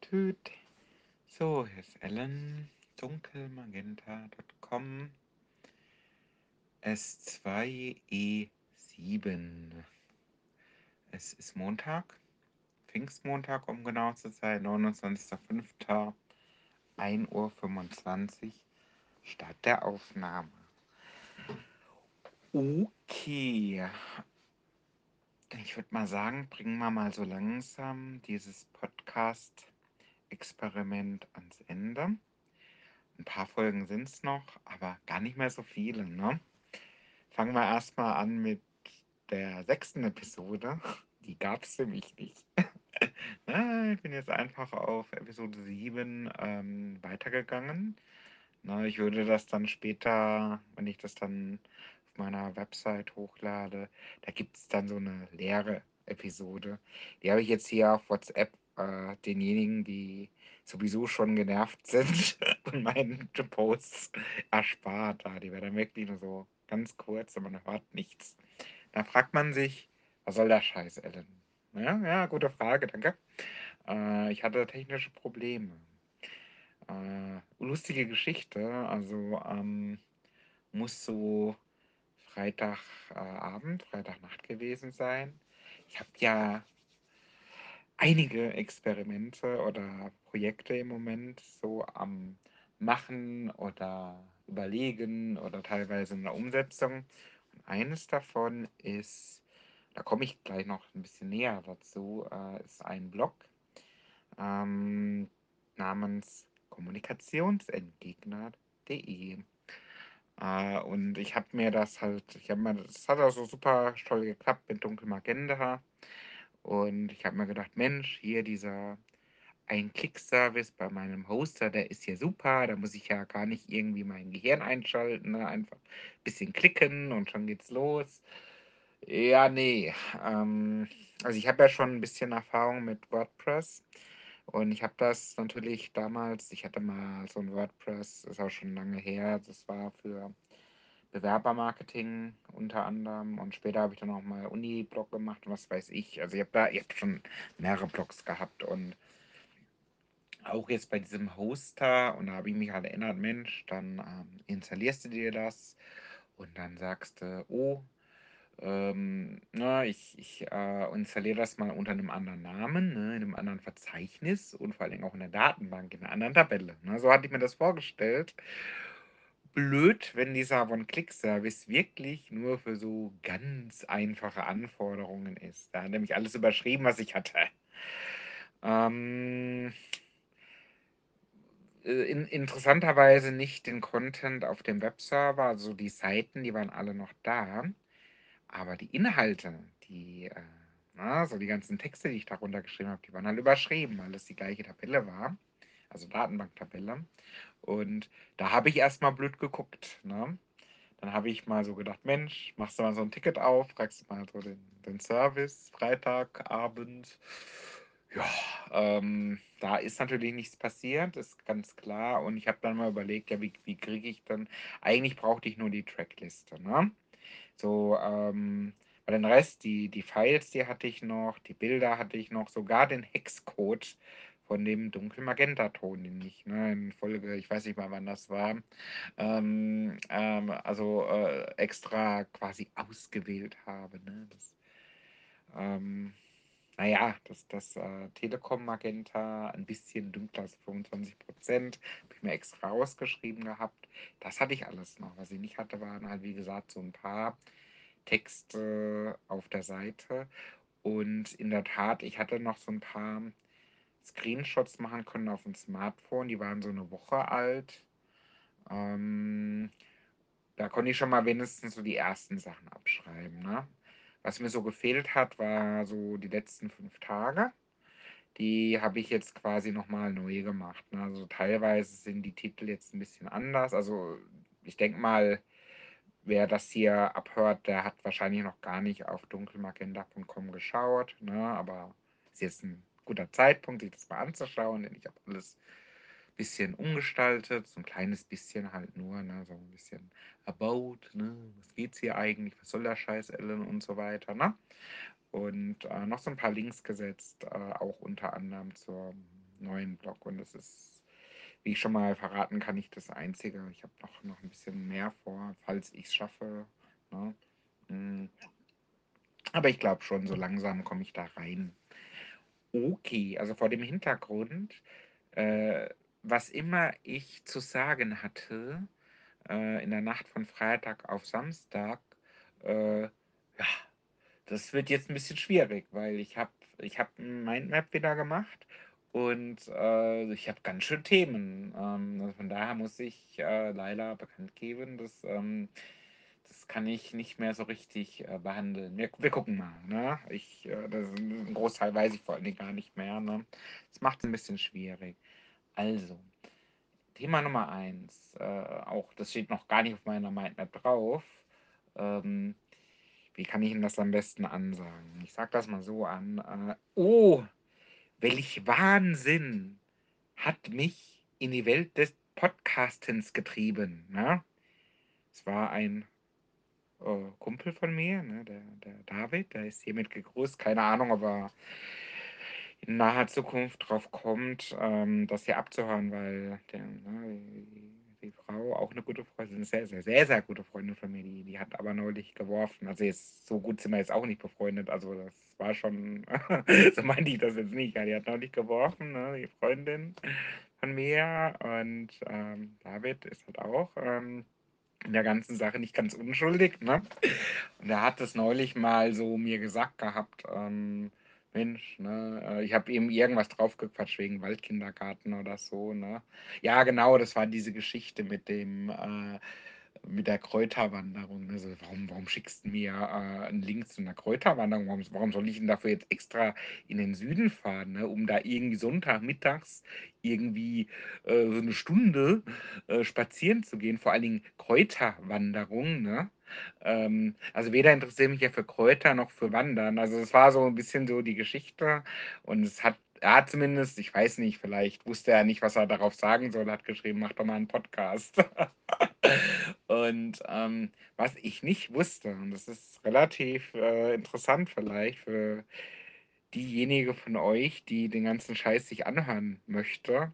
Tüt. So, hier ist Ellen, dunkelmagenta.com, S2E7. Es ist Montag, Pfingstmontag, um genau zu sein, 29.05., 1.25 Uhr, Start der Aufnahme. Okay, ich würde mal sagen, bringen wir mal so langsam dieses Podcast-Experiment ans Ende. Ein paar Folgen sind es noch, aber gar nicht mehr so viele. Ne? Fangen wir erstmal an mit der sechsten Episode. Die gab es nämlich nicht. ich bin jetzt einfach auf Episode 7 ähm, weitergegangen. Ich würde das dann später, wenn ich das dann meiner Website hochlade, da gibt es dann so eine leere Episode. Die habe ich jetzt hier auf WhatsApp äh, denjenigen, die sowieso schon genervt sind und meinen Posts erspart. Die werden dann wirklich nur so ganz kurz und man hört nichts. Da fragt man sich, was soll der Scheiß, Ellen? Ja, ja gute Frage, danke. Äh, ich hatte technische Probleme. Äh, lustige Geschichte, also ähm, muss so Freitagabend, Freitagnacht gewesen sein. Ich habe ja einige Experimente oder Projekte im Moment so am Machen oder überlegen oder teilweise in der Umsetzung. Und eines davon ist, da komme ich gleich noch ein bisschen näher dazu, äh, ist ein Blog ähm, namens kommunikationsentgegner.de. Äh, und ich habe mir das halt, ich habe mir, das hat auch so super toll geklappt mit Dunkelmagenta. Und ich habe mir gedacht, Mensch, hier dieser Ein-Klick-Service bei meinem Hoster, der ist ja super. Da muss ich ja gar nicht irgendwie mein Gehirn einschalten. Ne? Einfach ein bisschen klicken und schon geht's los. Ja, nee. Ähm, also ich habe ja schon ein bisschen Erfahrung mit WordPress. Und ich habe das natürlich damals, ich hatte mal so ein WordPress, ist auch schon lange her, das war für Bewerbermarketing unter anderem und später habe ich dann auch mal Uni-Blog gemacht und was weiß ich. Also ich habe da, ich habe schon mehrere Blogs gehabt und auch jetzt bei diesem Hoster und da habe ich mich halt erinnert, Mensch, dann ähm, installierst du dir das und dann sagst du, oh, ähm, na, ich, ich äh, installiere das mal unter einem anderen Namen, ne, in einem anderen Verzeichnis und vor allem auch in der Datenbank, in einer anderen Tabelle. Ne? So hatte ich mir das vorgestellt. Blöd, wenn dieser One-Click-Service wirklich nur für so ganz einfache Anforderungen ist. Da hat nämlich alles überschrieben, was ich hatte. Ähm, äh, in, interessanterweise nicht den Content auf dem Webserver, also die Seiten, die waren alle noch da. Aber die Inhalte, die, äh, na, so die ganzen Texte, die ich darunter geschrieben habe, die waren halt überschrieben, weil es die gleiche Tabelle war. Also Datenbanktabelle. Und da habe ich erstmal blöd geguckt. Ne? Dann habe ich mal so gedacht, Mensch, machst du mal so ein Ticket auf, fragst mal so den, den Service, Freitagabend. Ja, ähm, da ist natürlich nichts passiert, ist ganz klar. Und ich habe dann mal überlegt, ja, wie, wie kriege ich dann, eigentlich brauchte ich nur die Trackliste. Ne? So, ähm, bei den Rest, die, die Files, die hatte ich noch, die Bilder hatte ich noch, sogar den Hexcode von dem Dunkelmagenta-Ton, den ich ne, in Folge, ich weiß nicht mal, wann das war, ähm, ähm, also äh, extra quasi ausgewählt habe. Ne? Das, ähm, naja, das, das äh, Telekom Magenta ein bisschen dunkler als 25 Prozent, habe ich mir extra ausgeschrieben gehabt. Das hatte ich alles noch. Was ich nicht hatte, waren halt, wie gesagt, so ein paar Texte auf der Seite. Und in der Tat, ich hatte noch so ein paar Screenshots machen können auf dem Smartphone. Die waren so eine Woche alt. Ähm, da konnte ich schon mal wenigstens so die ersten Sachen abschreiben. Ne? Was mir so gefehlt hat, war so die letzten fünf Tage. Die habe ich jetzt quasi nochmal neu gemacht. Ne? Also teilweise sind die Titel jetzt ein bisschen anders. Also ich denke mal, wer das hier abhört, der hat wahrscheinlich noch gar nicht auf dunkelmagenta.com geschaut. Ne? Aber es ist jetzt ein guter Zeitpunkt, sich das mal anzuschauen, denn ich habe alles bisschen umgestaltet, so ein kleines bisschen halt nur, ne? so ein bisschen about, ne? was geht's hier eigentlich, was soll der Scheiß, Ellen und so weiter. Ne? Und äh, noch so ein paar Links gesetzt, äh, auch unter anderem zur neuen Blog und das ist, wie ich schon mal verraten kann, nicht das Einzige. Ich habe noch, noch ein bisschen mehr vor, falls ich es schaffe. Ne? Mm. Aber ich glaube schon, so langsam komme ich da rein. Okay, also vor dem Hintergrund, äh, was immer ich zu sagen hatte, äh, in der Nacht von Freitag auf Samstag, äh, ja, das wird jetzt ein bisschen schwierig, weil ich habe ich hab ein Mindmap wieder gemacht und äh, ich habe ganz schön Themen. Ähm, also von daher muss ich äh, leider bekannt geben, dass ähm, das kann ich nicht mehr so richtig äh, behandeln. Wir, wir gucken mal. Ne? Ich, äh, das, ein Großteil weiß ich vor allen Dingen gar nicht mehr. Ne? Das macht es ein bisschen schwierig. Also, Thema Nummer eins, äh, auch das steht noch gar nicht auf meiner Mindmap drauf. Ähm, wie kann ich Ihnen das am besten ansagen? Ich sage das mal so an. Äh, oh, welch Wahnsinn hat mich in die Welt des Podcastens getrieben. Ne? Es war ein äh, Kumpel von mir, ne, der, der David, der ist hiermit gegrüßt. Keine Ahnung, ob er in naher Zukunft drauf kommt, ähm, das hier abzuhören, weil der, ne, die, Frau auch eine gute Freundin, eine sehr, sehr, sehr, sehr gute Freundin von mir, die, die hat aber neulich geworfen. Also jetzt so gut sind wir jetzt auch nicht befreundet. Also das war schon, so meinte ich das jetzt nicht. Ja, die hat neulich geworfen, ne, die Freundin von mir und ähm, David ist halt auch. Ähm, in der ganzen Sache nicht ganz unschuldig. Ne? Und er hat es neulich mal so mir gesagt gehabt, ähm, Mensch, ne, äh, ich habe eben irgendwas draufgequatscht wegen Waldkindergarten oder so, ne? Ja, genau, das war diese Geschichte mit dem, äh, mit der Kräuterwanderung. Also warum, warum schickst du mir äh, einen Link zu einer Kräuterwanderung? Warum, warum soll ich denn dafür jetzt extra in den Süden fahren, ne? um da irgendwie Sonntagmittags irgendwie äh, so eine Stunde äh, spazieren zu gehen? Vor allen Dingen Kräuterwanderung, ne? Ähm, also weder interessiert mich ja für Kräuter noch für Wandern. Also es war so ein bisschen so die Geschichte und es hat er hat zumindest, ich weiß nicht, vielleicht wusste er nicht, was er darauf sagen soll, hat geschrieben, mach doch mal einen Podcast. und ähm, was ich nicht wusste, und das ist relativ äh, interessant vielleicht für diejenige von euch, die den ganzen Scheiß sich anhören möchte,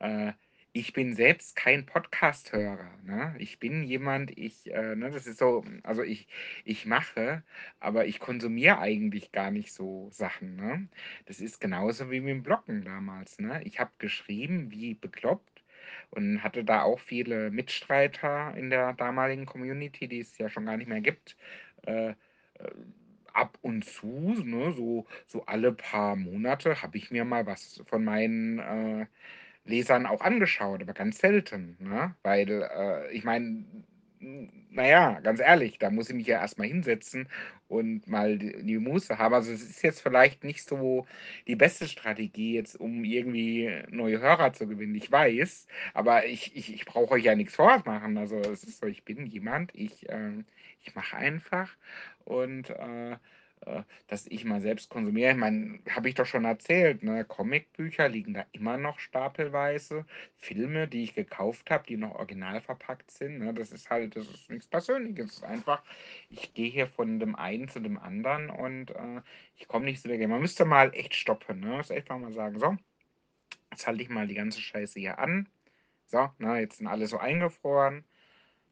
äh, ich bin selbst kein Podcast-Hörer. Ne? Ich bin jemand, ich, äh, ne, das ist so, also ich, ich mache, aber ich konsumiere eigentlich gar nicht so Sachen. Ne? Das ist genauso wie mit dem Bloggen damals. Ne? Ich habe geschrieben wie bekloppt und hatte da auch viele Mitstreiter in der damaligen Community, die es ja schon gar nicht mehr gibt. Äh, ab und zu, ne, so, so alle paar Monate, habe ich mir mal was von meinen äh, Lesern auch angeschaut, aber ganz selten, ne? Weil, äh, ich meine, naja, ganz ehrlich, da muss ich mich ja erstmal hinsetzen und mal die, die Muße haben. Also es ist jetzt vielleicht nicht so die beste Strategie, jetzt um irgendwie neue Hörer zu gewinnen. Ich weiß, aber ich, ich, ich brauche euch ja nichts vormachen. Also es ist so, ich bin jemand, ich, äh, ich mache einfach und äh, äh, dass ich mal selbst konsumiere. Ich meine, habe ich doch schon erzählt, ne? Comicbücher liegen da immer noch stapelweise. Filme, die ich gekauft habe, die noch original verpackt sind. Ne? Das ist halt, das ist nichts Persönliches. Es ist einfach, ich gehe hier von dem einen zu dem anderen und äh, ich komme nicht so dagegen. Man müsste mal echt stoppen, ne? Das echt mal sagen, so, jetzt halte ich mal die ganze Scheiße hier an. So, na, ne, jetzt sind alle so eingefroren.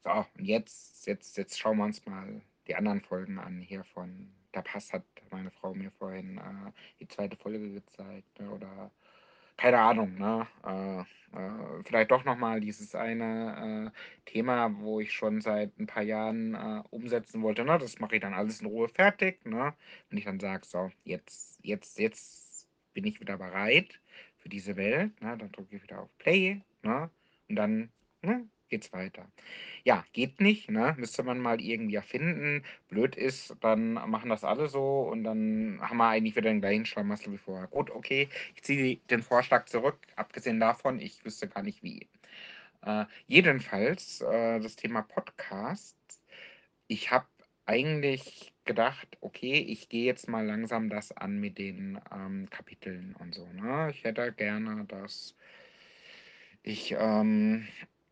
So, und jetzt, jetzt, jetzt schauen wir uns mal die anderen Folgen an hier von da passt, hat meine Frau mir vorhin äh, die zweite Folge gezeigt. Ne? Oder keine Ahnung, ne? Äh, äh, vielleicht doch nochmal dieses eine äh, Thema, wo ich schon seit ein paar Jahren äh, umsetzen wollte. Ne? Das mache ich dann alles in Ruhe fertig. Ne? Wenn ich dann sage, so, jetzt, jetzt, jetzt bin ich wieder bereit für diese Welt. Ne? Dann drücke ich wieder auf Play. Ne? Und dann ne, geht's weiter. Ja, geht nicht, ne? Müsste man mal irgendwie erfinden. Blöd ist, dann machen das alle so und dann haben wir eigentlich wieder den gleichen Schlamassel wie vorher. Gut, okay, ich ziehe den Vorschlag zurück. Abgesehen davon, ich wüsste gar nicht wie. Äh, jedenfalls, äh, das Thema Podcast. Ich habe eigentlich gedacht, okay, ich gehe jetzt mal langsam das an mit den ähm, Kapiteln und so. Ne? Ich hätte gerne, dass ich ähm,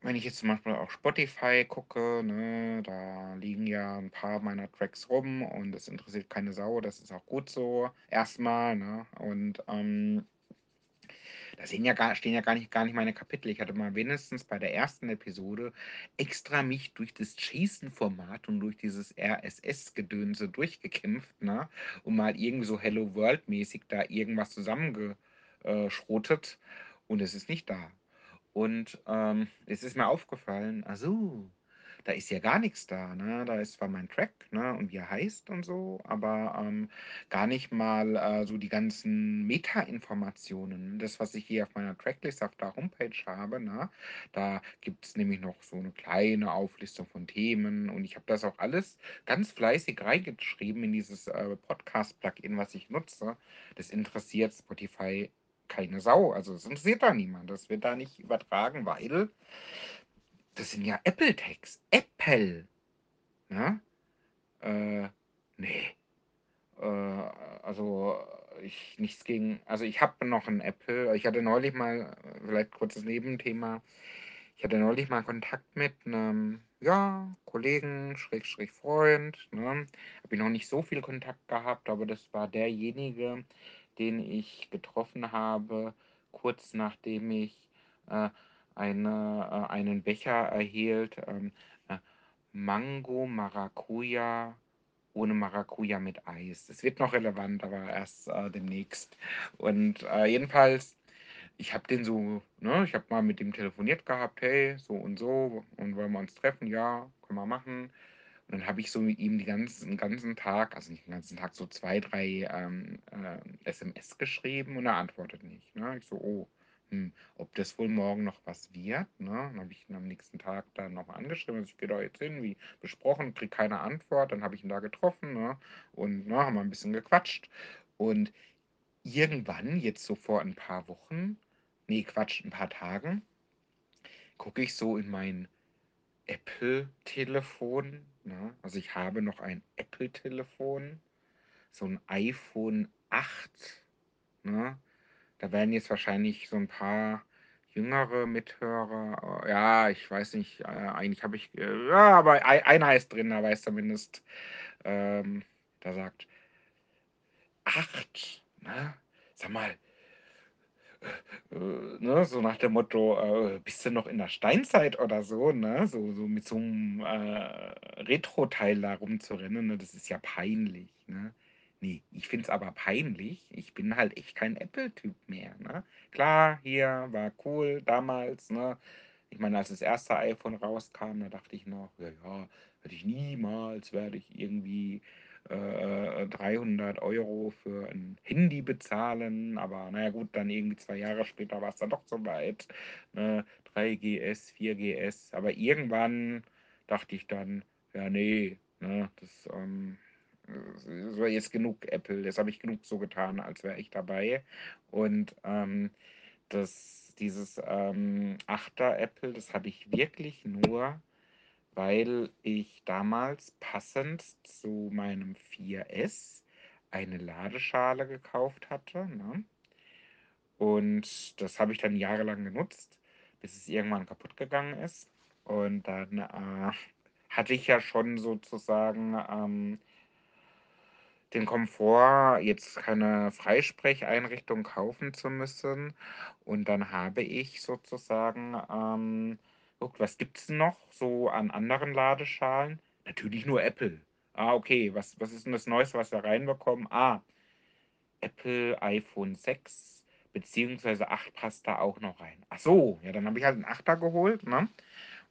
wenn ich jetzt zum Beispiel auch Spotify gucke, ne, da liegen ja ein paar meiner Tracks rum und es interessiert keine Sau, das ist auch gut so, erstmal, ne? Und ähm, da sehen ja gar, stehen ja gar nicht, gar nicht meine Kapitel. Ich hatte mal wenigstens bei der ersten Episode extra mich durch das JSON-Format und durch dieses RSS-Gedönse durchgekämpft, ne? Und mal irgendwie so Hello World-mäßig da irgendwas zusammengeschrotet. Und es ist nicht da. Und ähm, es ist mir aufgefallen, also, da ist ja gar nichts da, ne? Da ist zwar mein Track, ne, und wie er heißt und so, aber ähm, gar nicht mal äh, so die ganzen Meta-Informationen. Das, was ich hier auf meiner Tracklist auf der Homepage habe, ne? Da gibt es nämlich noch so eine kleine Auflistung von Themen und ich habe das auch alles ganz fleißig reingeschrieben in dieses äh, Podcast-Plugin, was ich nutze. Das interessiert Spotify keine Sau. Also es interessiert da niemand. Das wird da nicht übertragen, weil das sind ja Apple-Tags. Apple. Ne? Äh, nee. Äh, also ich nichts gegen. Also ich habe noch ein Apple. Ich hatte neulich mal, vielleicht kurzes Nebenthema. Ich hatte neulich mal Kontakt mit einem ja, Kollegen, Schrägstrich Freund. Ne? Habe ich noch nicht so viel Kontakt gehabt, aber das war derjenige, den ich getroffen habe, kurz nachdem ich äh, eine, äh, einen Becher erhielt. Ähm, äh, Mango Maracuja ohne Maracuja mit Eis. Das wird noch relevant, aber erst äh, demnächst. Und äh, jedenfalls, ich habe den so, ne, ich habe mal mit dem telefoniert gehabt, hey, so und so, und wollen wir uns treffen? Ja, können wir machen. Und dann habe ich so mit ihm die ganzen, den ganzen Tag, also nicht den ganzen Tag, so zwei, drei ähm, äh, SMS geschrieben und er antwortet nicht. Ne? Ich so, oh, hm, ob das wohl morgen noch was wird. Ne? Dann habe ich ihn am nächsten Tag dann noch angeschrieben, also ich gehe da jetzt hin, wie besprochen, kriege keine Antwort. Dann habe ich ihn da getroffen ne? und ne, haben wir ein bisschen gequatscht. Und irgendwann, jetzt so vor ein paar Wochen, nee, Quatsch, ein paar Tagen, gucke ich so in mein Apple-Telefon. Ne? Also ich habe noch ein Apple-Telefon, so ein iPhone 8. Ne? Da werden jetzt wahrscheinlich so ein paar jüngere Mithörer, äh, ja, ich weiß nicht, äh, eigentlich habe ich, äh, ja, aber ei- einer ist drin, da weiß zumindest, ähm, da sagt, acht, ne? Sag mal, ne, so nach dem Motto, äh, bist du noch in der Steinzeit oder so, ne? So, so mit so einem äh, Retro-Teil da rumzurennen, ne? Das ist ja peinlich, ne? Nee, ich find's aber peinlich. Ich bin halt echt kein Apple-Typ mehr, ne? Klar, hier war cool damals, ne? Ich meine, als das erste iPhone rauskam, da dachte ich noch, ja, ja, werde ich niemals, werde ich irgendwie äh, 300 Euro für ein Handy bezahlen. Aber naja gut, dann irgendwie zwei Jahre später war es dann doch so weit. Ne? 3GS, 4GS. Aber irgendwann dachte ich dann, ja, nee, ne, das ähm, das war jetzt genug Apple. Jetzt habe ich genug so getan, als wäre ich dabei. Und ähm, das, dieses ähm, 8er Apple, das habe ich wirklich nur weil ich damals passend zu meinem 4S eine Ladeschale gekauft hatte. Ne? Und das habe ich dann jahrelang genutzt, bis es irgendwann kaputt gegangen ist. Und dann äh, hatte ich ja schon sozusagen ähm, den Komfort, jetzt keine Freisprecheinrichtung kaufen zu müssen. Und dann habe ich sozusagen ähm, geguckt, was gibt es noch so an anderen Ladeschalen? Natürlich nur Apple. Ah, okay, was, was ist denn das Neueste, was wir reinbekommen? Ah, Apple iPhone 6 beziehungsweise 8 passt da auch noch rein. Ach so, ja, dann habe ich halt einen 8er geholt, ne?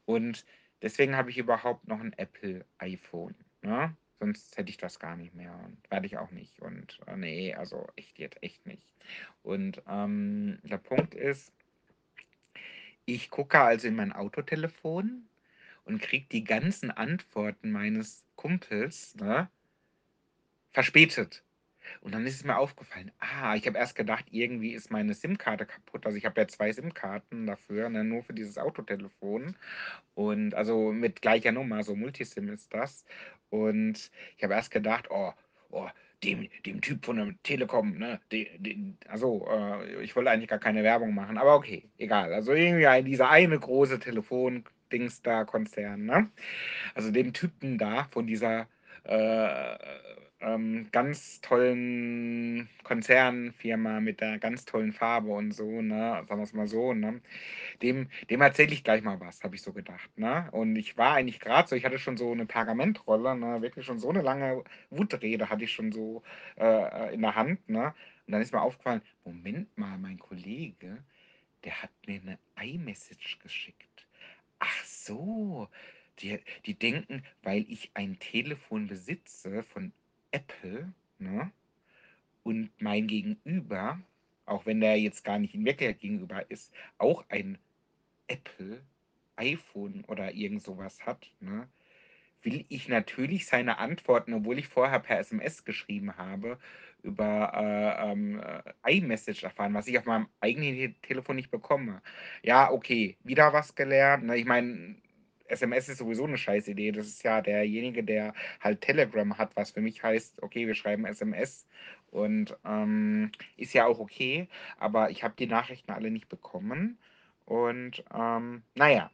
Und deswegen habe ich überhaupt noch ein Apple iPhone, ne? Sonst hätte ich das gar nicht mehr und werde ich auch nicht. Und äh, nee, also echt jetzt echt nicht. Und ähm, der Punkt ist, ich gucke also in mein Autotelefon und kriege die ganzen Antworten meines Kumpels ne, verspätet. Und dann ist es mir aufgefallen, ah, ich habe erst gedacht, irgendwie ist meine SIM-Karte kaputt. Also ich habe ja zwei SIM-Karten dafür, ne, nur für dieses Autotelefon. Und also mit gleicher Nummer, so Multisim ist das. Und ich habe erst gedacht, oh, oh, dem, dem Typ von der Telekom, ne, de, de, also äh, ich wollte eigentlich gar keine Werbung machen, aber okay, egal. Also irgendwie dieser eine große Telefon-Dings da, Konzern, ne? Also dem Typen da von dieser äh, ähm, ganz tollen Konzernfirma mit der ganz tollen Farbe und so, ne? Sagen wir es mal so, ne? Dem, dem erzähle ich gleich mal was, habe ich so gedacht, ne? Und ich war eigentlich gerade so, ich hatte schon so eine Pergamentrolle, ne? Wirklich schon so eine lange Wutrede hatte ich schon so äh, in der Hand, ne? Und dann ist mir aufgefallen, Moment mal, mein Kollege, der hat mir eine iMessage geschickt. Ach so, die, die denken, weil ich ein Telefon besitze von Apple, ne? Und mein Gegenüber, auch wenn der jetzt gar nicht in Wirklichkeit gegenüber ist, auch ein Apple iPhone oder irgend sowas hat, ne? will ich natürlich seine Antworten, obwohl ich vorher per SMS geschrieben habe, über äh, ähm, äh, iMessage erfahren, was ich auf meinem eigenen Telefon nicht bekomme. Ja, okay, wieder was gelernt. Ne? Ich meine, SMS ist sowieso eine scheiß Idee. Das ist ja derjenige, der halt Telegram hat, was für mich heißt, okay, wir schreiben SMS und ähm, ist ja auch okay, aber ich habe die Nachrichten alle nicht bekommen. Und ähm, naja,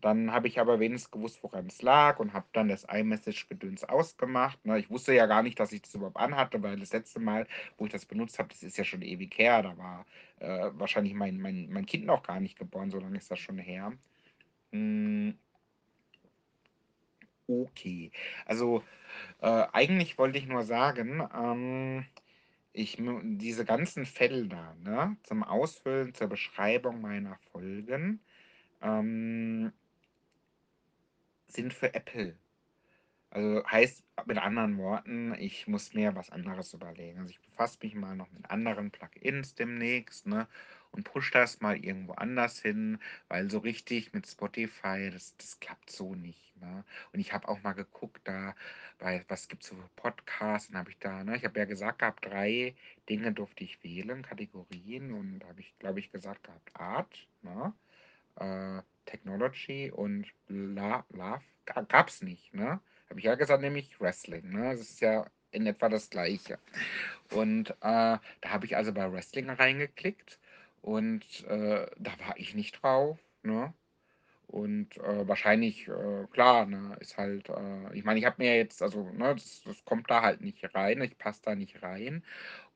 dann habe ich aber wenigstens gewusst, woran es lag und habe dann das iMessage-Gedöns ausgemacht. Ne? Ich wusste ja gar nicht, dass ich das überhaupt anhatte, weil das letzte Mal, wo ich das benutzt habe, das ist ja schon ewig her. Da war äh, wahrscheinlich mein, mein, mein Kind noch gar nicht geboren, so lange ist das schon her. Hm, okay. Also äh, eigentlich wollte ich nur sagen, ähm, ich diese ganzen Felder ne, zum Ausfüllen, zur Beschreibung meiner Folgen ähm, sind für Apple. Also heißt mit anderen Worten, ich muss mir was anderes überlegen. Also ich befasse mich mal noch mit anderen Plugins demnächst, ne? Und push das mal irgendwo anders hin, weil so richtig mit Spotify, das, das klappt so nicht. Ne? Und ich habe auch mal geguckt, da bei was gibt es für Podcasts, dann habe ich da, ne, ich habe ja gesagt gehabt, drei Dinge durfte ich wählen, Kategorien, und da habe ich, glaube ich, gesagt gehabt, Art, ne? Äh, Technology und La Love gab es nicht, ne? Habe ich ja gesagt, nämlich Wrestling, ne? Das ist ja in etwa das Gleiche. Und äh, da habe ich also bei Wrestling reingeklickt und äh, da war ich nicht drauf, ne? Und äh, wahrscheinlich, äh, klar, ne, ist halt, äh, ich meine, ich habe mir jetzt, also, ne, das, das kommt da halt nicht rein, ich passe da nicht rein.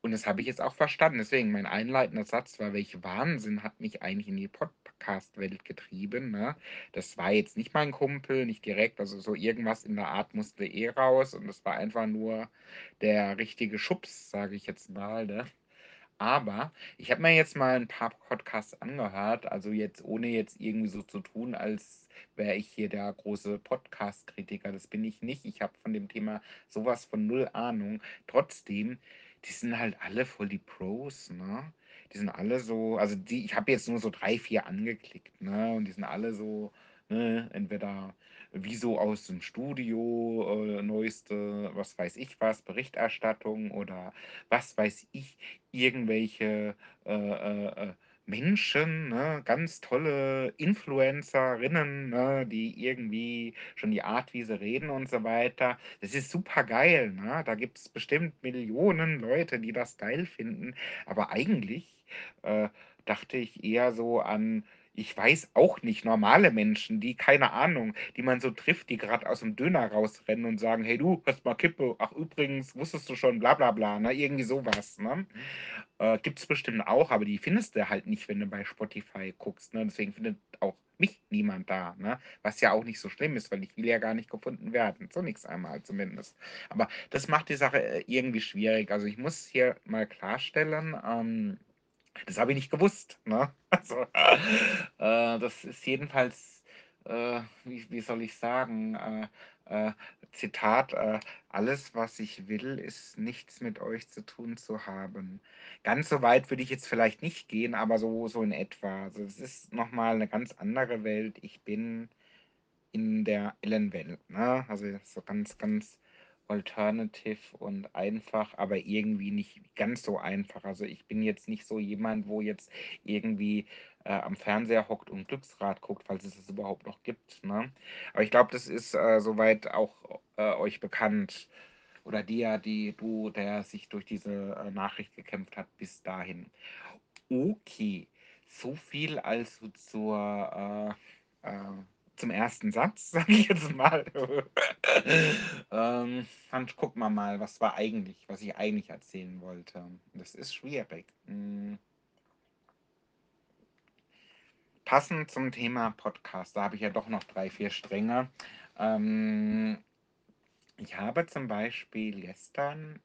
Und das habe ich jetzt auch verstanden. Deswegen, mein einleitender Satz war, welch Wahnsinn hat mich eigentlich in die Podcast-Welt getrieben. Ne? Das war jetzt nicht mein Kumpel, nicht direkt, also so irgendwas in der Art musste eh raus. Und das war einfach nur der richtige Schubs, sage ich jetzt mal. Ne? Aber ich habe mir jetzt mal ein paar Podcasts angehört, also jetzt ohne jetzt irgendwie so zu tun, als wäre ich hier der große Podcast-Kritiker. Das bin ich nicht. Ich habe von dem Thema sowas von null Ahnung. Trotzdem die sind halt alle voll die Pros, ne? Die sind alle so, also die, ich habe jetzt nur so drei, vier angeklickt, ne? Und die sind alle so, ne, entweder wie so aus dem Studio, äh, neueste, was weiß ich was, Berichterstattung oder was weiß ich, irgendwelche äh, äh, äh Menschen, ne, ganz tolle Influencerinnen, ne, die irgendwie schon die Art, wie sie reden und so weiter. Das ist super geil, ne? Da gibt es bestimmt Millionen Leute, die das geil finden. Aber eigentlich äh, dachte ich eher so an, ich weiß auch nicht, normale Menschen, die, keine Ahnung, die man so trifft, die gerade aus dem Döner rausrennen und sagen, hey du, hast mal Kippe, ach übrigens, wusstest du schon, bla bla bla, ne? Irgendwie sowas, ne? Äh, Gibt es bestimmt auch, aber die findest du halt nicht, wenn du bei Spotify guckst. Ne? Deswegen findet auch mich niemand da. Ne? Was ja auch nicht so schlimm ist, weil ich will ja gar nicht gefunden werden. Nichts einmal zumindest. Aber das macht die Sache äh, irgendwie schwierig. Also ich muss hier mal klarstellen, ähm, das habe ich nicht gewusst. Ne? Also, äh, das ist jedenfalls, äh, wie, wie soll ich sagen, äh, äh, Zitat, äh, alles, was ich will, ist nichts mit euch zu tun zu haben. Ganz so weit würde ich jetzt vielleicht nicht gehen, aber so, so in etwa. Also es ist nochmal eine ganz andere Welt. Ich bin in der Ellenwelt, ne? Also so ganz, ganz alternative und einfach, aber irgendwie nicht ganz so einfach. Also ich bin jetzt nicht so jemand, wo jetzt irgendwie äh, am Fernseher hockt und Glücksrad guckt, falls es es überhaupt noch gibt. Ne? Aber ich glaube, das ist äh, soweit auch äh, euch bekannt. Oder dir, die du, der sich durch diese äh, Nachricht gekämpft hat, bis dahin. Okay, so viel also zur äh, äh, zum ersten Satz, sage ich jetzt mal. ähm, dann gucken wir mal, was war eigentlich, was ich eigentlich erzählen wollte. Das ist schwierig. Hm. Passend zum Thema Podcast, da habe ich ja doch noch drei, vier Stränge. Ähm, ich habe zum Beispiel gestern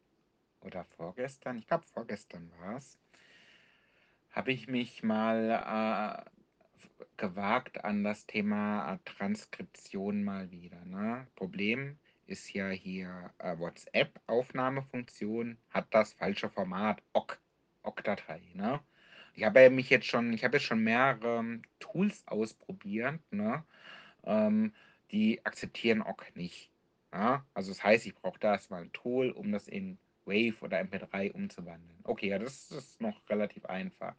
oder vorgestern, ich glaube vorgestern war es, habe ich mich mal äh, gewagt an das Thema äh, Transkription mal wieder. Ne? Problem ist ja hier äh, WhatsApp-Aufnahmefunktion hat das falsche Format, OGG, OGG-Datei. Ne? Ich habe mich jetzt schon, ich habe jetzt schon mehrere Tools ausprobiert, ne? Ähm, die akzeptieren OGG nicht. Ja? Also das heißt, ich brauche da erstmal ein Tool, um das in Wave oder MP3 umzuwandeln. Okay, ja, das ist noch relativ einfach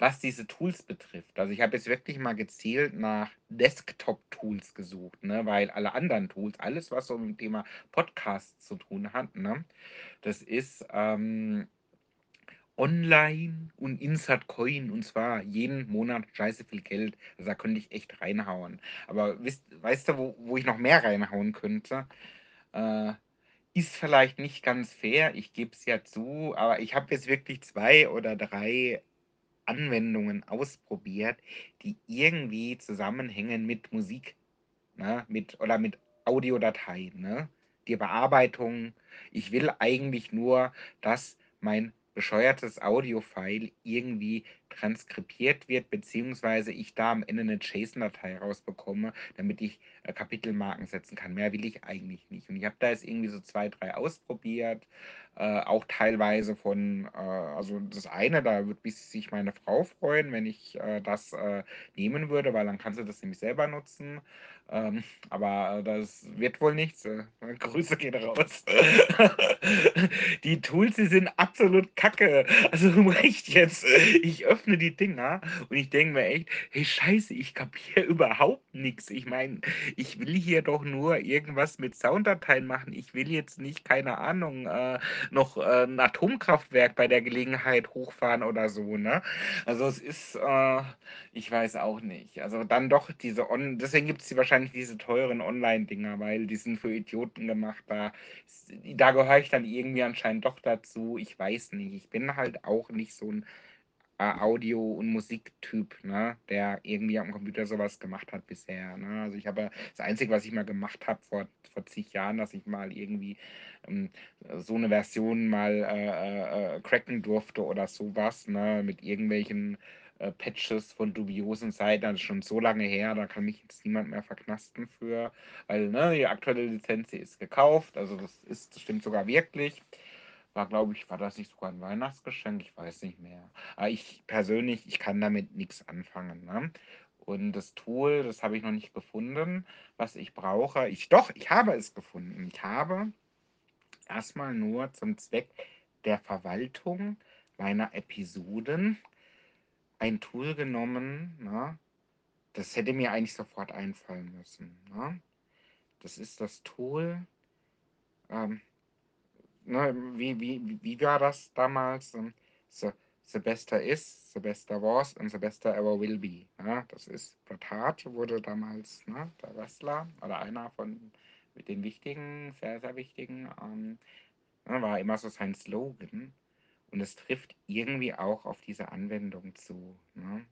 was diese Tools betrifft. Also ich habe jetzt wirklich mal gezielt nach Desktop-Tools gesucht, ne? weil alle anderen Tools, alles was so mit dem Thema Podcast zu tun hat, ne? das ist ähm, online und Insert Coin und zwar jeden Monat scheiße viel Geld. Also da könnte ich echt reinhauen. Aber wisst, weißt du, wo, wo ich noch mehr reinhauen könnte? Äh, ist vielleicht nicht ganz fair, ich gebe es ja zu, aber ich habe jetzt wirklich zwei oder drei Anwendungen ausprobiert, die irgendwie zusammenhängen mit Musik, ne? mit, oder mit Audiodateien. Ne? Die Bearbeitung. Ich will eigentlich nur, dass mein bescheuertes Audiofile irgendwie transkribiert wird, beziehungsweise ich da am Ende eine JSON-Datei rausbekomme, damit ich äh, Kapitelmarken setzen kann. Mehr will ich eigentlich nicht. Und ich habe da jetzt irgendwie so zwei, drei ausprobiert, äh, auch teilweise von, äh, also das eine, da würde sich meine Frau freuen, wenn ich äh, das äh, nehmen würde, weil dann kann sie das nämlich selber nutzen. Ähm, aber das wird wohl nichts. Äh, Grüße gehen raus. die Tools, die sind absolut kacke. Also echt jetzt. Ich öffne die Dinger und ich denke mir echt, hey Scheiße, ich kapiere überhaupt nichts. Ich meine, ich will hier doch nur irgendwas mit Sounddateien machen. Ich will jetzt nicht, keine Ahnung, äh, noch äh, ein Atomkraftwerk bei der Gelegenheit hochfahren oder so, ne? Also es ist, äh, ich weiß auch nicht. Also dann doch diese On, deswegen gibt es wahrscheinlich diese teuren Online-Dinger, weil die sind für Idioten gemacht. Da, da gehöre ich dann irgendwie anscheinend doch dazu. Ich weiß nicht. Ich bin halt auch nicht so ein äh, Audio- und Musiktyp, ne, der irgendwie am Computer sowas gemacht hat bisher. Ne? Also ich habe das Einzige, was ich mal gemacht habe vor, vor zig Jahren, dass ich mal irgendwie ähm, so eine Version mal äh, äh, äh cracken durfte oder sowas, ne, mit irgendwelchen äh, Patches von dubiosen Seiten, das ist schon so lange her, da kann mich jetzt niemand mehr verknasten für, weil ne, die aktuelle Lizenz ist gekauft, also das ist, das stimmt sogar wirklich. War, glaube ich, war das nicht sogar ein Weihnachtsgeschenk? Ich weiß nicht mehr. Aber ich persönlich, ich kann damit nichts anfangen. Ne? Und das Tool, das habe ich noch nicht gefunden, was ich brauche. Ich doch, ich habe es gefunden. Ich habe erstmal nur zum Zweck der Verwaltung meiner Episoden ein Tool genommen, ne? das hätte mir eigentlich sofort einfallen müssen. Ne? Das ist das Tool, ähm, ne, wie, wie, wie war das damals? The, the Bester is, The Bester was and The Bester ever will be. Ja, das ist, Bret Hart wurde damals ne, der Wrestler oder einer von den wichtigen, sehr, sehr wichtigen, ähm, war immer so sein Slogan. Und es trifft irgendwie auch auf diese Anwendung zu. Ne?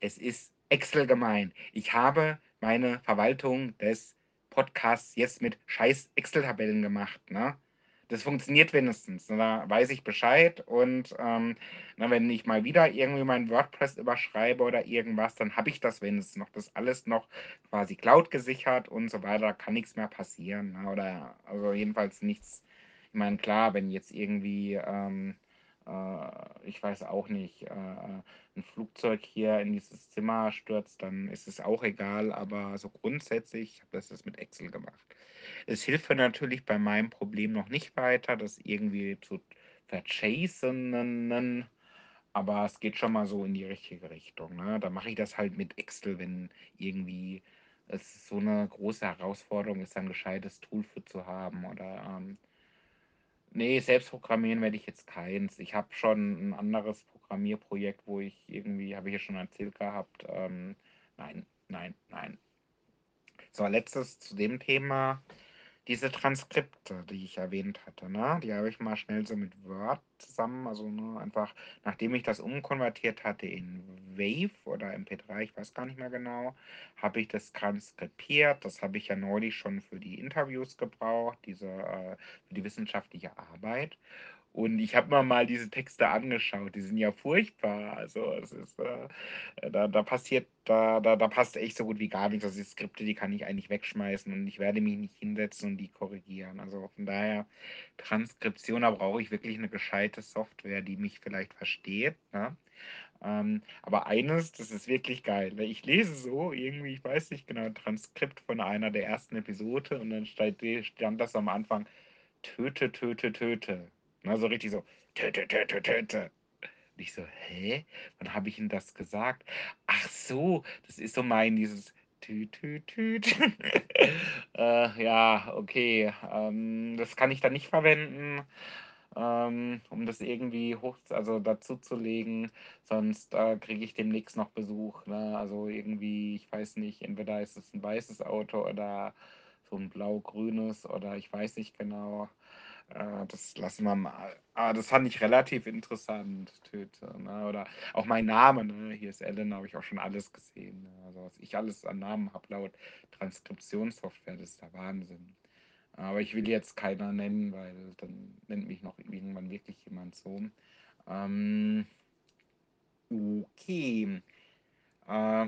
Es ist Excel gemein. Ich habe meine Verwaltung des Podcasts jetzt mit scheiß Excel-Tabellen gemacht. Ne? Das funktioniert wenigstens. Ne? Da weiß ich Bescheid und ähm, na, wenn ich mal wieder irgendwie mein WordPress überschreibe oder irgendwas, dann habe ich das wenigstens noch. Das alles noch quasi Cloud gesichert und so weiter. Da kann nichts mehr passieren. Ne? Oder also jedenfalls nichts. Ich meine, klar, wenn jetzt irgendwie ähm, äh, ich weiß auch nicht, äh, ein Flugzeug hier in dieses Zimmer stürzt, dann ist es auch egal, aber so grundsätzlich habe ich das mit Excel gemacht. Es hilft natürlich bei meinem Problem noch nicht weiter, das irgendwie zu verchasen, aber es geht schon mal so in die richtige Richtung. Ne? Da mache ich das halt mit Excel, wenn irgendwie es so eine große Herausforderung ist, ein gescheites Tool für zu haben oder ähm, Nee, selbst programmieren werde ich jetzt keins. Ich habe schon ein anderes Programmierprojekt, wo ich irgendwie, habe ich ja schon erzählt gehabt, ähm, nein, nein, nein. So, letztes zu dem Thema. Diese Transkripte, die ich erwähnt hatte, ne, die habe ich mal schnell so mit Word zusammen, also ne, einfach, nachdem ich das umkonvertiert hatte in Wave oder MP3, ich weiß gar nicht mehr genau, habe ich das transkribiert. Das habe ich ja neulich schon für die Interviews gebraucht, diese, äh, für die wissenschaftliche Arbeit. Und ich habe mir mal diese Texte angeschaut, die sind ja furchtbar. Also es ist, äh, da, da passiert, da, da, da passt echt so gut wie gar nichts. Also die Skripte, die kann ich eigentlich wegschmeißen und ich werde mich nicht hinsetzen und die korrigieren. Also von daher, Transkription, da brauche ich wirklich eine gescheite Software, die mich vielleicht versteht. Ne? Ähm, aber eines, das ist wirklich geil. Ich lese so irgendwie, ich weiß nicht genau, ein Transkript von einer der ersten Episode und dann stand, stand das am Anfang, töte, töte, töte. Na, so richtig so, töte, töte, töte. Und ich so, hä? Wann habe ich ihm das gesagt? Ach so, das ist so mein dieses Tüt, tüt, tüt. äh, ja, okay. Ähm, das kann ich dann nicht verwenden, ähm, um das irgendwie hoch, also dazu zu legen. Sonst äh, kriege ich demnächst noch Besuch. Ne? Also irgendwie, ich weiß nicht, entweder ist es ein weißes Auto oder so ein blau-grünes oder ich weiß nicht genau. Äh, das lassen wir mal. Aber das fand ich relativ interessant, Töte. Ne? Oder auch mein Name, ne? hier ist Ellen, habe ich auch schon alles gesehen. Ne? Also was ich alles an Namen habe laut Transkriptionssoftware, das ist der Wahnsinn. Aber ich will jetzt keiner nennen, weil dann nennt mich noch irgendwann wirklich jemand so. Ähm, okay. Äh,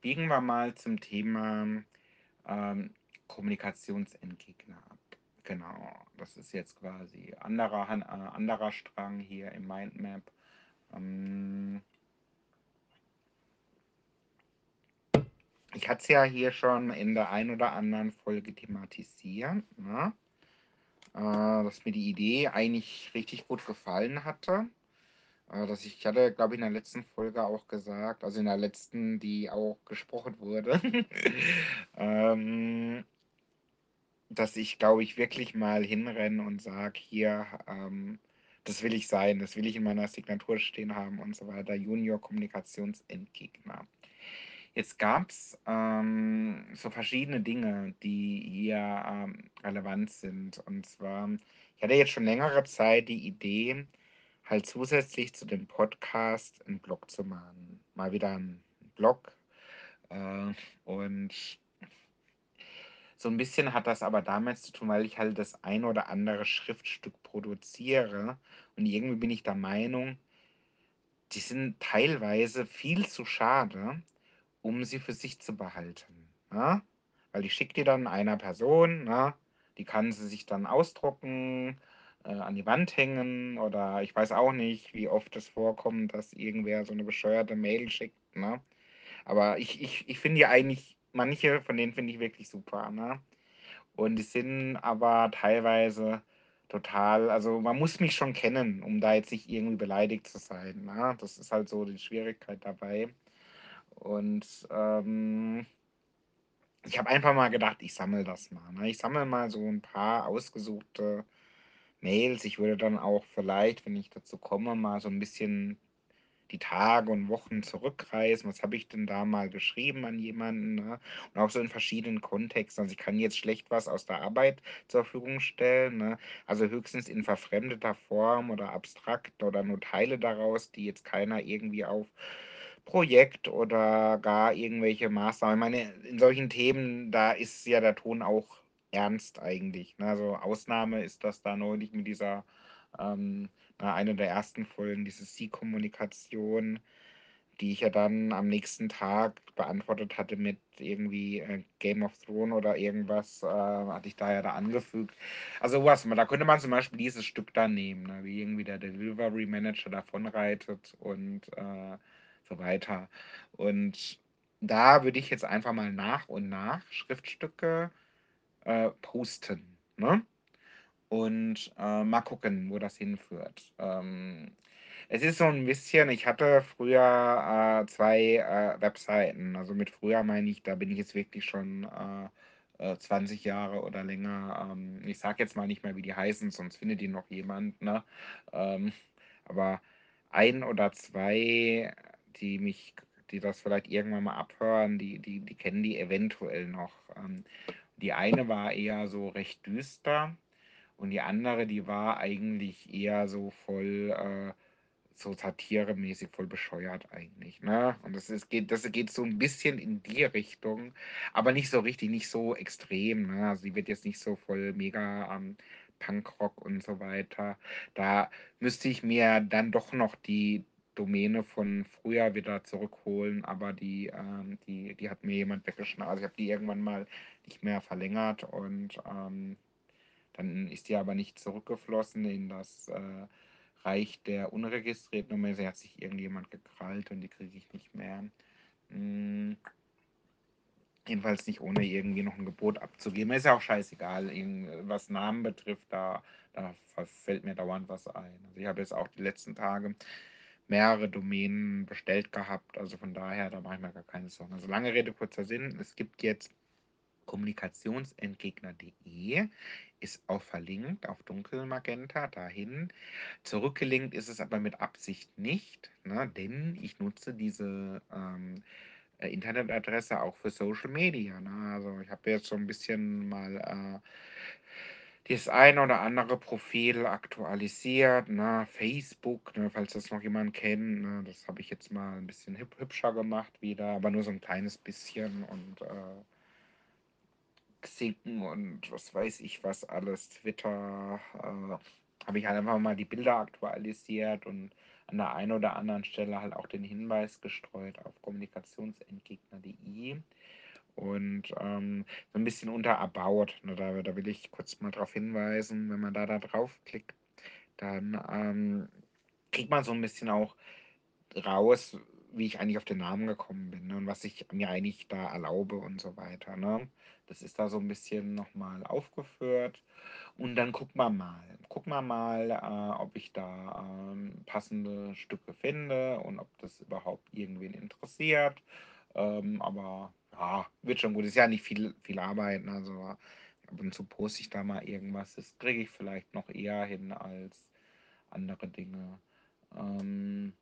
biegen wir mal zum Thema ähm, Kommunikationsentgegner ab. Genau, das ist jetzt quasi anderer, äh, anderer Strang hier im Mindmap. Ähm ich hatte es ja hier schon in der ein oder anderen Folge thematisiert, ne? äh, dass mir die Idee eigentlich richtig gut gefallen hatte. Äh, dass ich, ich hatte, glaube ich, in der letzten Folge auch gesagt, also in der letzten, die auch gesprochen wurde, ähm, dass ich, glaube ich, wirklich mal hinrenne und sage, hier, ähm, das will ich sein, das will ich in meiner Signatur stehen haben und so weiter. Junior Kommunikationsentgegner. Jetzt gab es ähm, so verschiedene Dinge, die hier ähm, relevant sind. Und zwar, ich hatte jetzt schon längere Zeit die Idee, halt zusätzlich zu dem Podcast einen Blog zu machen. Mal wieder einen Blog. Äh, und so ein bisschen hat das aber damit zu tun, weil ich halt das ein oder andere Schriftstück produziere. Und irgendwie bin ich der Meinung, die sind teilweise viel zu schade, um sie für sich zu behalten. Ne? Weil ich schicke die dann einer Person, ne? die kann sie sich dann ausdrucken, äh, an die Wand hängen oder ich weiß auch nicht, wie oft es vorkommt, dass irgendwer so eine bescheuerte Mail schickt. Ne? Aber ich, ich, ich finde ja eigentlich, manche von denen finde ich wirklich super. Ne? Und die sind aber teilweise total, also man muss mich schon kennen, um da jetzt nicht irgendwie beleidigt zu sein. Ne? Das ist halt so die Schwierigkeit dabei. Und ähm, ich habe einfach mal gedacht, ich sammle das mal. Ne? Ich sammle mal so ein paar ausgesuchte Mails. Ich würde dann auch vielleicht, wenn ich dazu komme, mal so ein bisschen die Tage und Wochen zurückreisen. Was habe ich denn da mal geschrieben an jemanden? Ne? Und auch so in verschiedenen Kontexten. Also ich kann jetzt schlecht was aus der Arbeit zur Verfügung stellen. Ne? Also höchstens in verfremdeter Form oder abstrakt oder nur Teile daraus, die jetzt keiner irgendwie auf Projekt oder gar irgendwelche Maßnahmen. Ich meine, in solchen Themen, da ist ja der Ton auch ernst eigentlich. Ne? Also Ausnahme ist das da neulich mit dieser ähm, eine der ersten Folgen, diese Sie-Kommunikation, die ich ja dann am nächsten Tag beantwortet hatte mit irgendwie äh, Game of Thrones oder irgendwas, äh, hatte ich da ja da angefügt. Also was, da könnte man zum Beispiel dieses Stück da nehmen, ne? wie irgendwie der Delivery Manager davonreitet und äh, so weiter. Und da würde ich jetzt einfach mal nach und nach Schriftstücke äh, posten. Ne? Und äh, mal gucken, wo das hinführt. Ähm, es ist so ein bisschen, ich hatte früher äh, zwei äh, Webseiten. Also mit früher meine ich, da bin ich jetzt wirklich schon äh, 20 äh, Jahre oder länger. Ähm, ich sage jetzt mal nicht mehr, wie die heißen, sonst findet die noch jemand. Ne? Ähm, aber ein oder zwei, die mich die das vielleicht irgendwann mal abhören, die, die, die kennen die eventuell noch. Ähm, die eine war eher so recht düster und die andere, die war eigentlich eher so voll äh, so satiremäßig voll bescheuert eigentlich, ne? Und das ist, geht, das geht so ein bisschen in die Richtung, aber nicht so richtig, nicht so extrem, ne? Also die wird jetzt nicht so voll mega ähm, Punkrock und so weiter. Da müsste ich mir dann doch noch die Domäne von früher wieder zurückholen, aber die, ähm, die, die hat mir jemand weggeschnappt. Also ich habe die irgendwann mal nicht mehr verlängert und ähm, dann ist die aber nicht zurückgeflossen in das äh, Reich der unregistrierten Nummer. Sie hat sich irgendjemand gekrallt und die kriege ich nicht mehr. Hm. Jedenfalls nicht ohne irgendwie noch ein Gebot abzugeben. Ist ja auch scheißegal. Was Namen betrifft, da, da fällt mir dauernd was ein. Also ich habe jetzt auch die letzten Tage mehrere Domänen bestellt gehabt. Also von daher, da mache ich mir gar keine Sorgen. Also lange Rede, kurzer Sinn. Es gibt jetzt kommunikationsentgegner.de ist auch verlinkt auf dunkelmagenta dahin. Zurückgelinkt ist es aber mit Absicht nicht, ne, denn ich nutze diese ähm, äh, Internetadresse auch für Social Media. Ne? Also ich habe jetzt so ein bisschen mal äh, das eine oder andere Profil aktualisiert, ne? Facebook, ne? falls das noch jemand kennt, ne? das habe ich jetzt mal ein bisschen hübscher gemacht wieder, aber nur so ein kleines bisschen und äh, Xing und was weiß ich was alles, Twitter, äh, habe ich halt einfach mal die Bilder aktualisiert und an der einen oder anderen Stelle halt auch den Hinweis gestreut auf kommunikationsentgegner.de und ähm, so ein bisschen unter. Ne, da, da will ich kurz mal darauf hinweisen, wenn man da, da draufklickt, dann ähm, kriegt man so ein bisschen auch raus, wie ich eigentlich auf den Namen gekommen bin ne, und was ich mir eigentlich da erlaube und so weiter. Ne? Das ist da so ein bisschen nochmal aufgeführt. Und dann gucken wir mal. Gucken wir mal, äh, ob ich da ähm, passende Stücke finde und ob das überhaupt irgendwen interessiert. Ähm, aber ja, wird schon gut. Ist ja nicht viel, viel Arbeit. Ne? Also ab und zu poste ich da mal irgendwas. Das kriege ich vielleicht noch eher hin als andere Dinge. Ähm,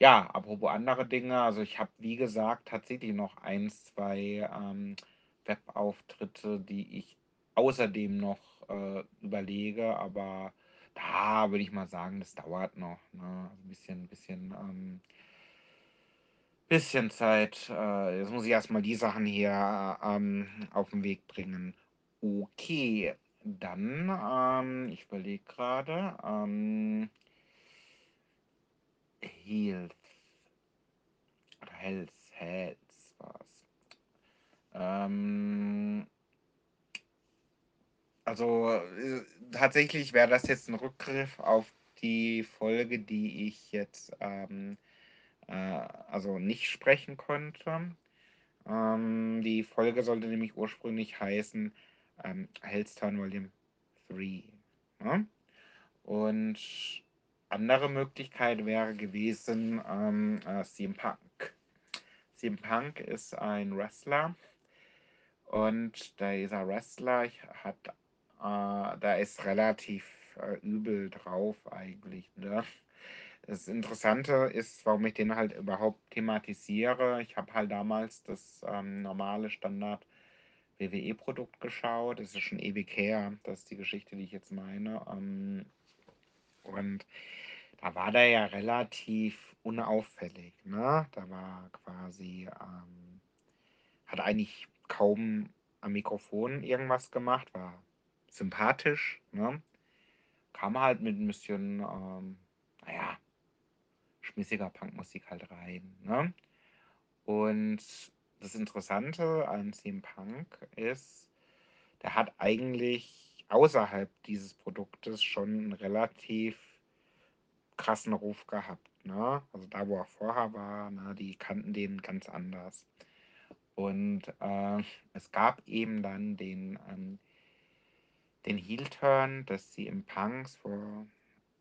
ja, apropos andere Dinge, also ich habe, wie gesagt, tatsächlich noch ein, zwei ähm, Webauftritte, die ich außerdem noch äh, überlege, aber da würde ich mal sagen, das dauert noch. Ne? Also ein bisschen, bisschen, ähm, bisschen Zeit. Äh, jetzt muss ich erstmal die Sachen hier ähm, auf den Weg bringen. Okay, dann, ähm, ich überlege gerade, ähm, Health oder Health, Health war's. Ähm, also äh, tatsächlich wäre das jetzt ein Rückgriff auf die Folge, die ich jetzt ähm, äh, also nicht sprechen konnte. Ähm, die Folge sollte nämlich ursprünglich heißen ähm, Hellstown Volume 3. Ne? Und andere Möglichkeit wäre gewesen ähm, äh, CM Punk. CM Punk ist ein Wrestler und dieser Wrestler hat, äh, da ist relativ äh, übel drauf eigentlich. Ne? Das Interessante ist, warum ich den halt überhaupt thematisiere. Ich habe halt damals das ähm, normale Standard WWE-Produkt geschaut. Das ist schon ewig her. Das ist die Geschichte, die ich jetzt meine. Ähm, und da war der ja relativ unauffällig. Ne? Da war quasi, ähm, hat eigentlich kaum am Mikrofon irgendwas gemacht, war sympathisch. Ne? Kam halt mit ein bisschen, ähm, naja, schmissiger Punkmusik halt rein. Ne? Und das Interessante an CM Punk ist, der hat eigentlich außerhalb dieses Produktes schon einen relativ krassen Ruf gehabt. Ne? Also da, wo er vorher war, ne, die kannten den ganz anders. Und äh, es gab eben dann den, ähm, den Heel-Turn des CM Punks vor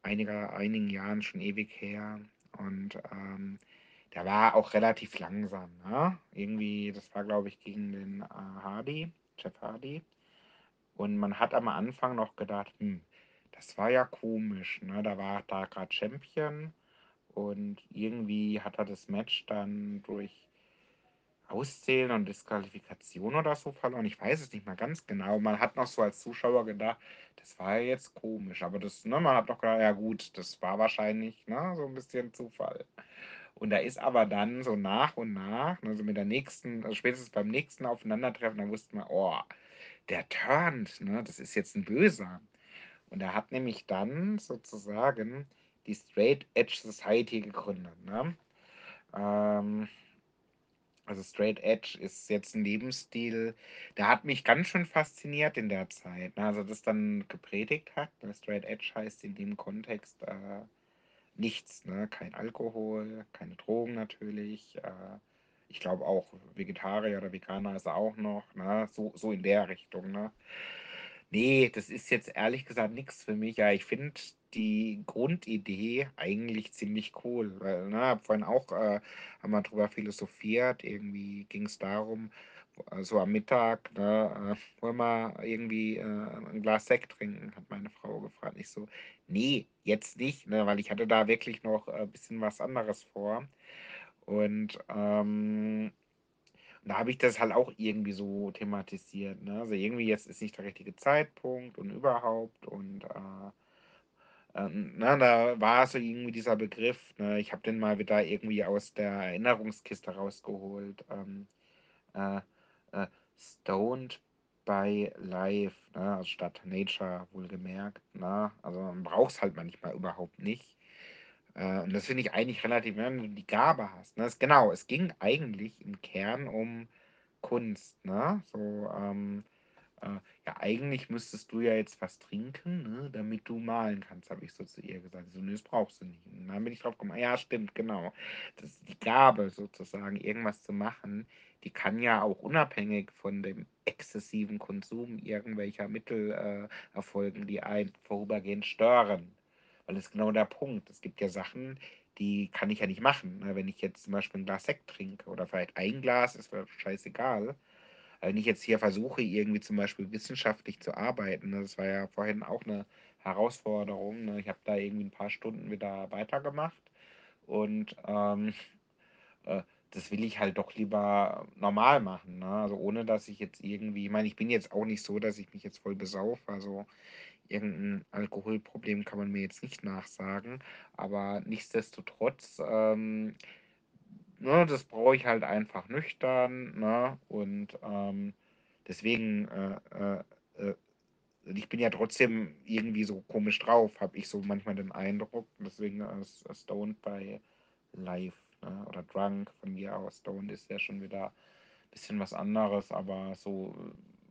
einiger, einigen Jahren, schon ewig her. Und ähm, der war auch relativ langsam. Ne? Irgendwie, das war, glaube ich, gegen den äh, Hardy, Jeff Hardy. Und man hat am Anfang noch gedacht, hm, das war ja komisch. Ne? Da war da gerade Champion und irgendwie hat er das Match dann durch Auszählen und Disqualifikation oder so verloren. Ich weiß es nicht mal ganz genau. Man hat noch so als Zuschauer gedacht, das war ja jetzt komisch, aber das, ne, man hat doch gedacht, ja gut, das war wahrscheinlich, ne, so ein bisschen Zufall. Und da ist aber dann so nach und nach, also mit der nächsten, also spätestens beim nächsten Aufeinandertreffen, da wusste man, oh, der turnt, ne, das ist jetzt ein Böser. Und er hat nämlich dann sozusagen die Straight Edge Society gegründet. Ne? Ähm, also Straight Edge ist jetzt ein Lebensstil, der hat mich ganz schön fasziniert in der Zeit. Ne? Also das dann gepredigt hat. Ne? Straight Edge heißt in dem Kontext äh, nichts, ne? Kein Alkohol, keine Drogen natürlich. Äh, ich glaube auch Vegetarier oder Veganer ist er auch noch, ne? So, so in der Richtung, ne? Nee, das ist jetzt ehrlich gesagt nichts für mich. Ja, ich finde die Grundidee eigentlich ziemlich cool. Weil, ne, vorhin auch, äh, haben wir drüber philosophiert. Irgendwie ging es darum, äh, so am Mittag, ne, äh, wollen wir irgendwie äh, ein Glas Sekt trinken, hat meine Frau gefragt. Ich so, nee, jetzt nicht, ne, weil ich hatte da wirklich noch ein bisschen was anderes vor. Und ähm, da habe ich das halt auch irgendwie so thematisiert. Ne? Also irgendwie jetzt ist nicht der richtige Zeitpunkt und überhaupt und äh, äh, na, da war so irgendwie dieser Begriff, ne? ich habe den mal wieder irgendwie aus der Erinnerungskiste rausgeholt. Ähm, äh, äh, stoned by Life, ne? also statt Nature wohlgemerkt. Ne? Also man braucht es halt manchmal überhaupt nicht. Äh, und das finde ich eigentlich relativ, wenn du die Gabe hast. Ne? Es, genau, es ging eigentlich im Kern um Kunst, ne? So, ähm, äh, ja, eigentlich müsstest du ja jetzt was trinken, ne, damit du malen kannst, habe ich so zu ihr gesagt. So, nee, das brauchst du nicht. Und dann bin ich drauf gekommen, ja, stimmt, genau. Das ist die Gabe sozusagen, irgendwas zu machen, die kann ja auch unabhängig von dem exzessiven Konsum irgendwelcher Mittel äh, erfolgen, die einen vorübergehend stören. Weil das ist genau der Punkt. Es gibt ja Sachen, die kann ich ja nicht machen. Ne? Wenn ich jetzt zum Beispiel ein Glas Sekt trinke oder vielleicht ein Glas, ist mir scheißegal. Wenn ich jetzt hier versuche, irgendwie zum Beispiel wissenschaftlich zu arbeiten, ne? das war ja vorhin auch eine Herausforderung. Ne? Ich habe da irgendwie ein paar Stunden wieder weitergemacht und ähm, äh, das will ich halt doch lieber normal machen. Ne? Also ohne, dass ich jetzt irgendwie, ich meine, ich bin jetzt auch nicht so, dass ich mich jetzt voll besaufe. Also irgendein Alkoholproblem kann man mir jetzt nicht nachsagen. Aber nichtsdestotrotz, ähm, ne, das brauche ich halt einfach nüchtern. Ne? Und ähm, deswegen, äh, äh, äh, ich bin ja trotzdem irgendwie so komisch drauf, habe ich so manchmal den Eindruck. Deswegen äh, Stoned bei Live ne? oder Drunk von mir aus. Stoned ist ja schon wieder ein bisschen was anderes, aber so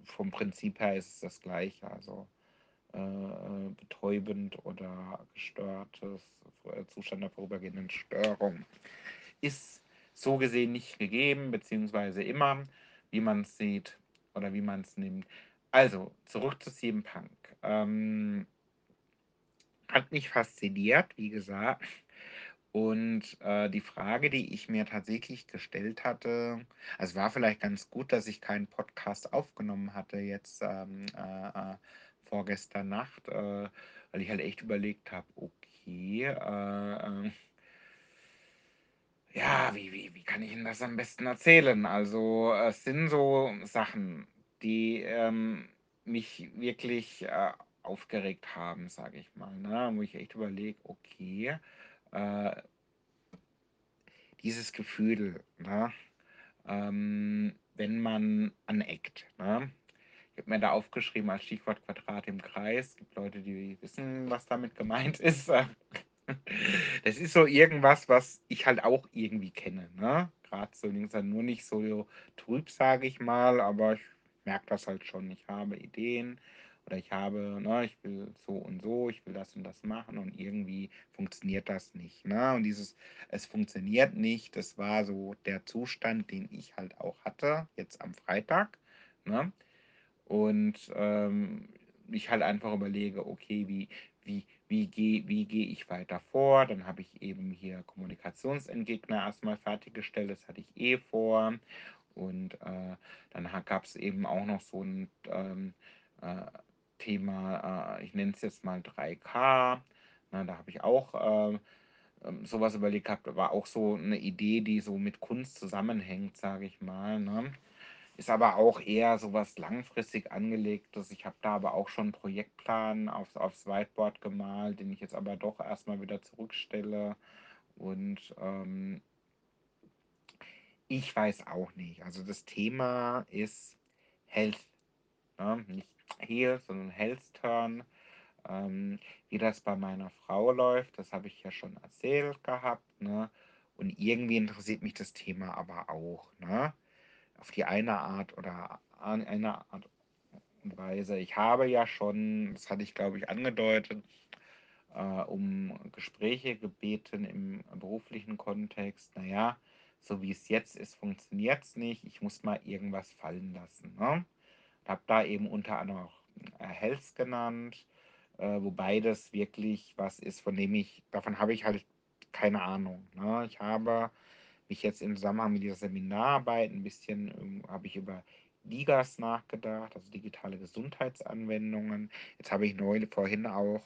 vom Prinzip her ist es das gleiche. Also äh, betäubend oder gestörtes äh, Zustand der vorübergehenden Störung ist so gesehen nicht gegeben, beziehungsweise immer, wie man es sieht oder wie man es nimmt. Also, zurück zu CM Punk. Ähm, hat mich fasziniert, wie gesagt. Und äh, die Frage, die ich mir tatsächlich gestellt hatte, also war vielleicht ganz gut, dass ich keinen Podcast aufgenommen hatte jetzt ähm, äh, äh vorgestern Nacht, äh, weil ich halt echt überlegt habe, okay, äh, äh, ja, wie, wie, wie kann ich Ihnen das am besten erzählen? Also es sind so Sachen, die ähm, mich wirklich äh, aufgeregt haben, sage ich mal, ne? wo ich echt überlege, okay, äh, dieses Gefühl, ne? ähm, wenn man aneckt. Ne? Ich habe mir da aufgeschrieben als Stichwort Quadrat im Kreis. Es gibt Leute, die wissen, was damit gemeint ist. Das ist so irgendwas, was ich halt auch irgendwie kenne. Ne? Gerade so links nur nicht so trüb, sage ich mal, aber ich merke das halt schon. Ich habe Ideen oder ich habe, ne, ich will so und so, ich will das und das machen und irgendwie funktioniert das nicht. Ne? Und dieses, es funktioniert nicht, das war so der Zustand, den ich halt auch hatte, jetzt am Freitag. Ne? Und ähm, ich halt einfach überlege, okay, wie, wie, wie gehe wie geh ich weiter vor? Dann habe ich eben hier Kommunikationsentgegner erstmal fertiggestellt, das hatte ich eh vor. Und äh, dann gab es eben auch noch so ein ähm, äh, Thema, äh, ich nenne es jetzt mal 3K. Na, da habe ich auch äh, ähm, so überlegt gehabt, war auch so eine Idee, die so mit Kunst zusammenhängt, sage ich mal, ne? Ist aber auch eher so was langfristig Angelegtes. Ich habe da aber auch schon 'n Projektplan aufs aufs Whiteboard gemalt, den ich jetzt aber doch erst mal wieder zurückstelle und, ähm ich weiß auch nicht. Also, das Thema ist Health, ne? Nicht Heal, sondern Health Turn. Ähm, wie das bei meiner Frau läuft, das habe ich ja schon erzählt gehabt, ne? Und irgendwie interessiert mich das Thema aber auch, ne? Auf die eine Art oder eine Art und Weise. Ich habe ja schon, das hatte ich, glaube ich, angedeutet, äh, um Gespräche gebeten im beruflichen Kontext. Na ja, so wie es jetzt ist, funktioniert es nicht. Ich muss mal irgendwas fallen lassen, ne? Habe da eben unter anderem auch, äh, Health genannt, äh, wobei das wirklich was ist, von dem ich davon habe ich halt keine Ahnung, ne? Ich habe mich jetzt im Zusammenhang mit dieser Seminararbeit ein bisschen, ähm habe ich über DiGAs nachgedacht, also digitale Gesundheitsanwendungen. Jetzt habe ich neulich vorhin auch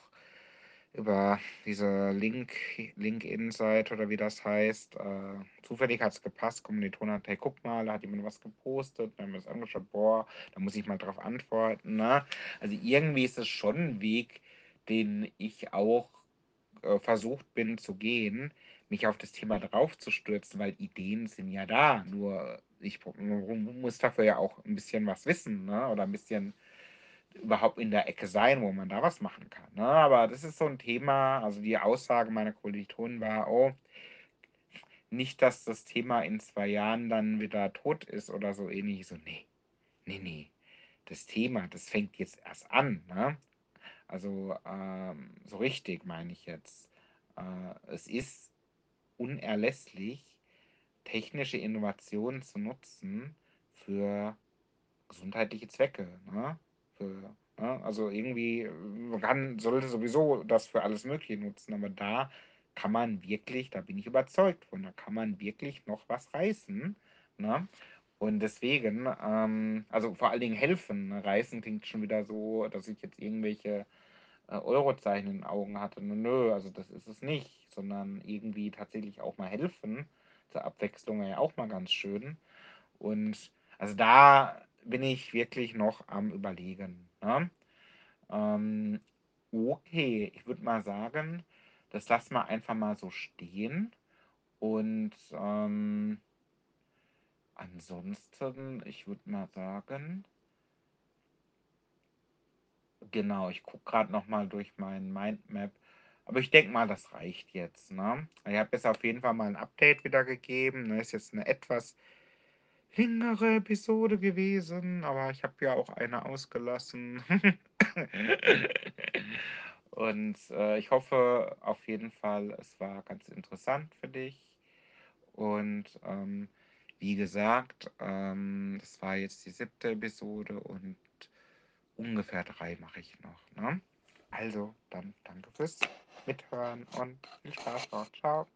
über diese Link LinkedIn-Seite oder wie das heißt, äh, zufällig hat es gepasst, Kommilitone hat: „Hey, guck mal, da hat jemand was gepostet.“ Dann haben wir das angeschaut: „Boah, da muss ich mal drauf antworten“, ne? Also, irgendwie ist es schon ein Weg, den ich auch, äh, versucht bin zu gehen, mich auf das Thema draufzustürzen, weil Ideen sind ja da, nur ich mu mu muss dafür ja auch ein bisschen was wissen, ne, oder ein bisschen überhaupt in der Ecke sein, wo man da was machen kann, ne? Aber das ist so ein Thema also, die Aussage meiner Kommilitonen war: „Oh, nicht, dass das Thema in 2 Jahren dann wieder tot ist oder so ähnlich.“ Ich so: „Ne, ne, ne, das Thema, das fängt jetzt erst an“, ne? Also, ähm, so richtig meine ich jetzt. Äh, es ist unerlässlich, technische Innovationen zu nutzen für gesundheitliche Zwecke, ne? Für ne, also irgendwie, man kann sollte sowieso das für alles Mögliche nutzen, aber da kann man wirklich da bin ich überzeugt von, da kann man wirklich noch was reißen, ne? Und deswegen, ähm also, vor allen Dingen helfen, ne? Reißen klingt schon wieder so, dass ich jetzt irgendwelche, äh, Eurozeichen in den Augen hatte. Nö, also das ist es nicht, sondern irgendwie tatsächlich auch mal helfen. Zur Abwechslung ja auch mal ganz schön. Und also da bin ich wirklich noch am Überlegen, ne? Ähm, okay, ich würde mal sagen, das lassen wir einfach mal so stehen. Und ähm, ansonsten, ich würde mal sagen, genau, ich gucke gerade noch mal durch mein Mindmap. Aber ich denke mal, das reicht jetzt, ne? Ich habe jetzt auf jeden Fall mal ein Update wieder gegeben. Ne? Ist jetzt eine etwas längere Episode gewesen, aber ich habe ja auch eine ausgelassen. Und äh, ich hoffe auf jeden Fall, es war ganz interessant für dich. Und ähm, wie gesagt, ähm, das war jetzt die siebte Episode und ungefähr drei mache ich noch. Ne? Also, dann danke fürs Mithören und viel Spaß noch. Ciao.